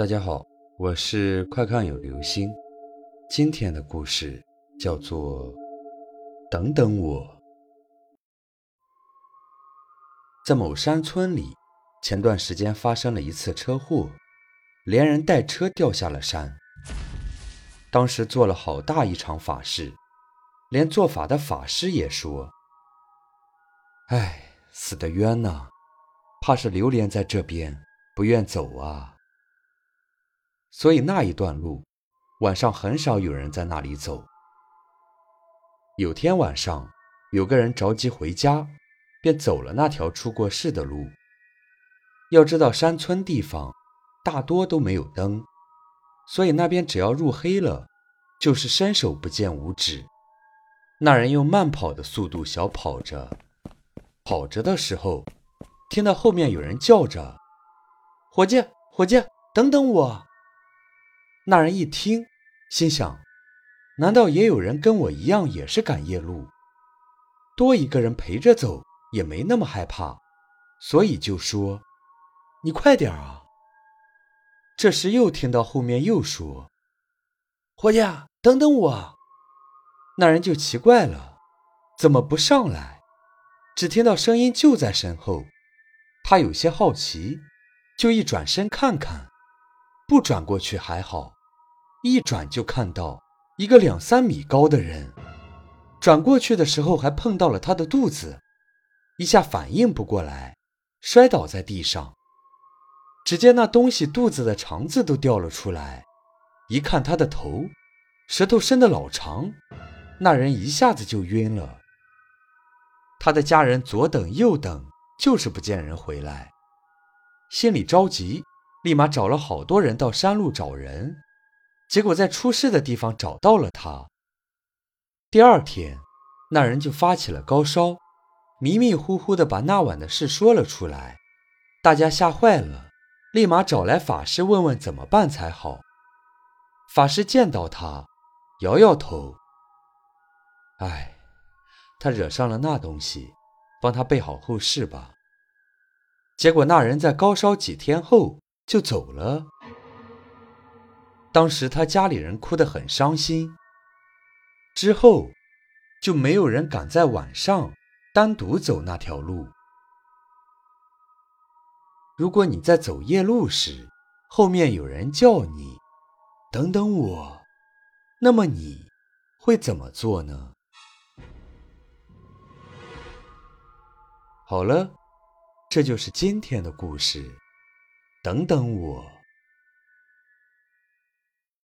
大家好，我是快看有流星。今天的故事叫做《等等我》。在某山村里，前段时间发生了一次车祸，连人带车掉下了山。当时做了好大一场法事，连做法的法师也说：“哎，死得冤呐，怕是流连在这边，不愿走啊。”所以那一段路，晚上很少有人在那里走。有天晚上，有个人着急回家，便走了那条出过事的路。要知道山村地方大多都没有灯，所以那边只要入黑了，就是伸手不见五指。那人用慢跑的速度小跑着，跑着的时候，听到后面有人叫着：“伙计，伙计，等等我！”那人一听，心想：难道也有人跟我一样也是赶夜路？多一个人陪着走也没那么害怕，所以就说：“你快点啊！”这时又听到后面又说：“伙计，等等我！”那人就奇怪了，怎么不上来？只听到声音就在身后，他有些好奇，就一转身看看，不转过去还好。一转就看到一个两三米高的人，转过去的时候还碰到了他的肚子，一下反应不过来，摔倒在地上。只见那东西肚子的肠子都掉了出来，一看他的头，舌头伸得老长，那人一下子就晕了。他的家人左等右等，就是不见人回来，心里着急，立马找了好多人到山路找人。结果在出事的地方找到了他。第二天，那人就发起了高烧，迷迷糊糊的把那晚的事说了出来。大家吓坏了，立马找来法师问问怎么办才好。法师见到他，摇摇头：“哎，他惹上了那东西，帮他备好后事吧。”结果那人在高烧几天后就走了。当时他家里人哭得很伤心，之后就没有人敢在晚上单独走那条路。如果你在走夜路时，后面有人叫你“等等我”，那么你会怎么做呢？好了，这就是今天的故事。等等我。